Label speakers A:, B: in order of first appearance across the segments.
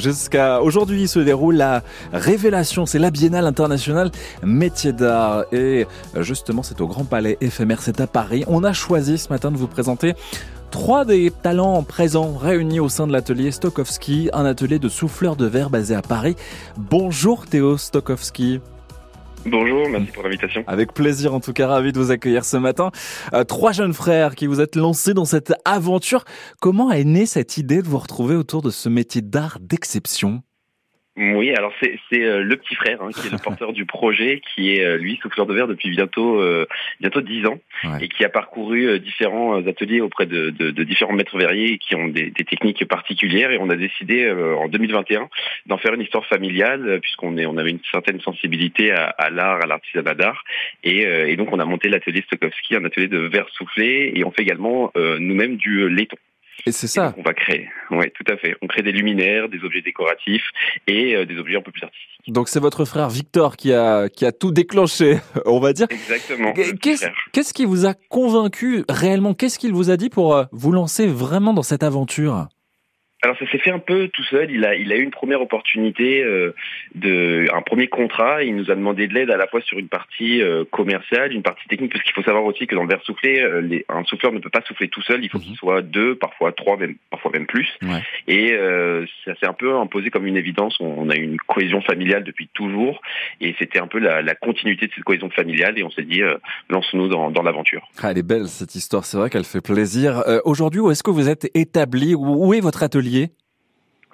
A: Jusqu'à aujourd'hui se déroule la Révélation, c'est la Biennale internationale métier d'art et justement c'est au Grand Palais éphémère, c'est à Paris. On a choisi ce matin de vous présenter trois des talents présents réunis au sein de l'atelier Stokowski, un atelier de souffleur de verre basé à Paris. Bonjour Théo Stokowski.
B: Bonjour, merci pour l'invitation.
A: Avec plaisir, en tout cas, ravi de vous accueillir ce matin. Euh, trois jeunes frères qui vous êtes lancés dans cette aventure. Comment est née cette idée de vous retrouver autour de ce métier d'art d'exception?
B: Oui, alors c'est euh, le petit frère hein, qui est le porteur du projet, qui est euh, lui souffleur de verre depuis bientôt euh, bientôt dix ans et qui a parcouru différents ateliers auprès de, de, différents maîtres verriers qui ont des, techniques particulières. Et on a décidé en 2021 d'en faire une histoire familiale puisqu'on est on avait une certaine sensibilité à, à l'art, à l'artisanat d'art. Et, et, donc on a monté l'atelier Stokowski, un atelier de verre soufflé et on fait également nous-mêmes du laiton.
A: Et c'est ça.
B: on va créer. Oui, tout à fait. On crée des luminaires, des objets décoratifs et euh, des objets un peu plus artistiques.
A: Donc c'est votre frère Victor qui a qui a tout déclenché, on va dire.
B: Exactement.
A: Qu'est-ce qui vous a convaincu réellement? Qu'est-ce qu'il vous a dit pour euh, vous lancer vraiment dans cette aventure?
B: Alors ça s'est fait un peu tout seul. Il a, il a eu une première opportunité euh, de, un premier contrat. Il nous a demandé de l'aide à la fois sur une partie euh, commerciale, une partie technique, parce qu'il faut savoir aussi que dans le verre soufflé, euh, les, un souffleur ne peut pas souffler tout seul. Il faut mhm. qu'il soit deux, parfois trois, même parfois même plus. Et ça s'est un peu imposé comme une évidence. On, a une cohésion familiale depuis toujours, et c'était un peu la, la, continuité de cette cohésion familiale. Et on s'est dit, lance-nous dans, dans l'aventure.
A: Ah, elle est belle cette histoire. C'est vrai qu'elle fait plaisir. Aujourd'hui, où est-ce que vous êtes établi? Où est votre atelier?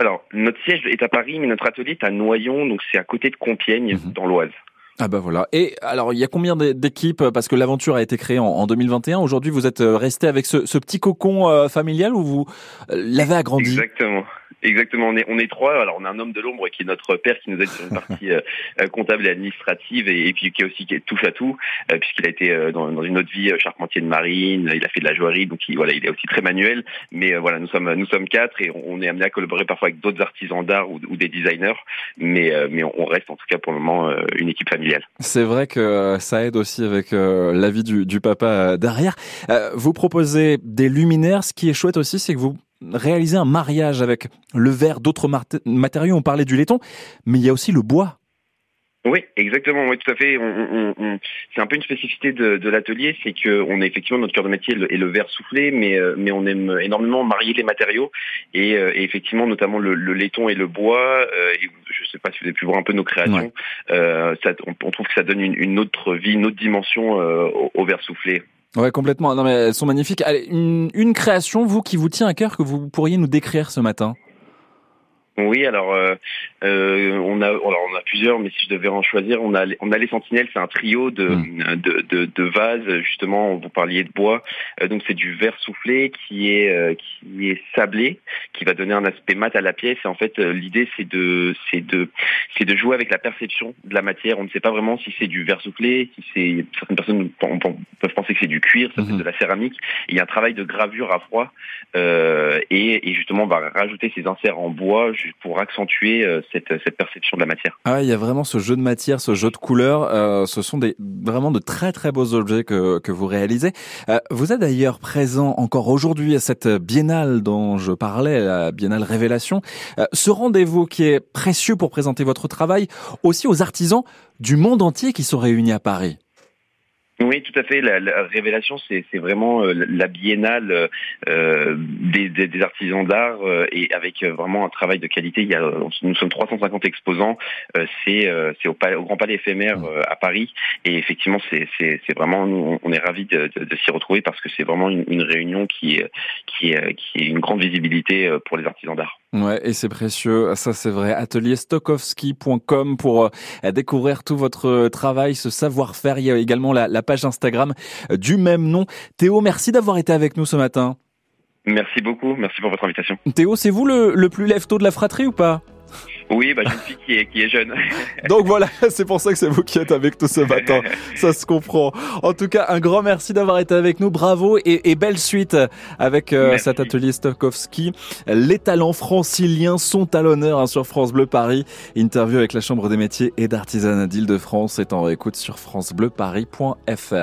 B: Alors, notre siège est à Paris, mais notre atelier est à Noyon, donc c'est à côté de Compiègne, mhm. dans l'Oise.
A: Ah bah voilà. Et alors, il y a combien d'équipes Parce que l'aventure a été créée en, 2021. Aujourd'hui, vous êtes euh, resté avec ce, petit cocon euh, familial ou vous euh, l'avez agrandi?
B: Exactement. Exactement, on est on est trois. Alors on a un homme de l'ombre qui est notre père qui nous aide sur une partie euh, euh, comptable et administrative et, puis qui est aussi qui touche à tout euh, puisqu'il a été dans, dans, une autre vie charpentier de marine, il a fait de la joaillerie donc il, voilà il est aussi très manuel. Mais voilà nous sommes nous sommes quatre et on, est amené à collaborer parfois avec d'autres artisans d'art ou, ou, des designers, mais mais on reste en tout cas pour le moment une équipe familiale.
A: C'est vrai que ça aide aussi avec l'avis du, du papa derrière. vous proposez des luminaires. Ce qui est chouette aussi, c'est que vous réaliser un mariage avec le verre, d'autres matériaux. On parlait du laiton, mais il y a aussi le bois.
B: Oui, exactement. Oui, tout à fait. c'est un peu une spécificité de, l'atelier, c'est que on est effectivement notre cœur de métier et le verre soufflé, mais euh, mais on aime énormément marier les matériaux et, euh, effectivement notamment le, laiton et le bois. Euh, je ne sais pas si vous avez pu voir un peu nos créations. on, trouve que ça donne une, autre vie, une autre dimension au, au verre soufflé.
A: Ouais, complètement. Non, mais elles sont magnifiques. Allez, une, une création, vous, qui vous tient à cœur, que vous pourriez nous décrire ce matin?
B: Oui, alors euh, euh, on a alors on a plusieurs, mais si je devais en choisir, on a on a les Sentinelles, c'est un trio de, hmm. de, de, de vases justement. Vous parliez de bois, euh, donc c'est du verre soufflé qui est euh, qui est sablé, qui va donner un aspect mat à la pièce. Et en fait, euh, l'idée c'est de c'est de c'est de jouer avec la perception de la matière. On ne sait pas vraiment si c'est du verre soufflé, si c'est certaines personnes peuvent penser que c'est du cuir, ça c'est hmm. de la céramique. Il y a un travail de gravure à froid et, et justement on va rajouter ces inserts en bois pour accentuer euh, cette, cette perception de la matière.
A: Ah, il y a vraiment ce jeu de matière, ce jeu de couleurs. Euh, ce sont des vraiment de très très beaux objets que, que vous réalisez. Euh, vous êtes d'ailleurs présent encore aujourd'hui à cette biennale dont je parlais, la biennale Révélation. ce rendez-vous qui est précieux pour présenter votre travail aussi aux artisans du monde entier qui sont réunis à Paris.
B: Oui, tout à fait. La, révélation, c'est vraiment euh, la biennale euh, des, des, artisans d'art euh, et avec vraiment un travail de qualité. Il y a, nous sommes 350 exposants. c'est au, au, Grand Palais éphémère à Paris et effectivement, c'est vraiment on est ravis de, de, s'y retrouver parce que c'est vraiment une, une, réunion qui qui qui est une grande visibilité pour les artisans d'art.
A: Ouais, et c'est précieux. Ça, c'est vrai. Atelierstokowski.com pour découvrir tout votre travail, ce savoir-faire. Il y a également la, la page Instagram du même nom. Théo, merci d'avoir été avec nous ce matin.
B: Merci beaucoup, merci pour votre invitation.
A: Théo, c'est vous le, le plus lève de la fratrie ou pas?
B: Oui, bah, j'ai une fille qui est, qui est jeune.
A: Donc voilà, c'est pour ça que c'est vous qui êtes avec nous ce matin. Ça se comprend. En tout cas, un grand merci d'avoir été avec nous. Bravo et, et belle suite avec euh, cet atelier Stokowski. Les talents franciliens sont à l'honneur hein, sur France Bleu Paris. Interview avec la Chambre des métiers et d'artisanat d'Île-de-France est en écoute sur francebleuparis.fr.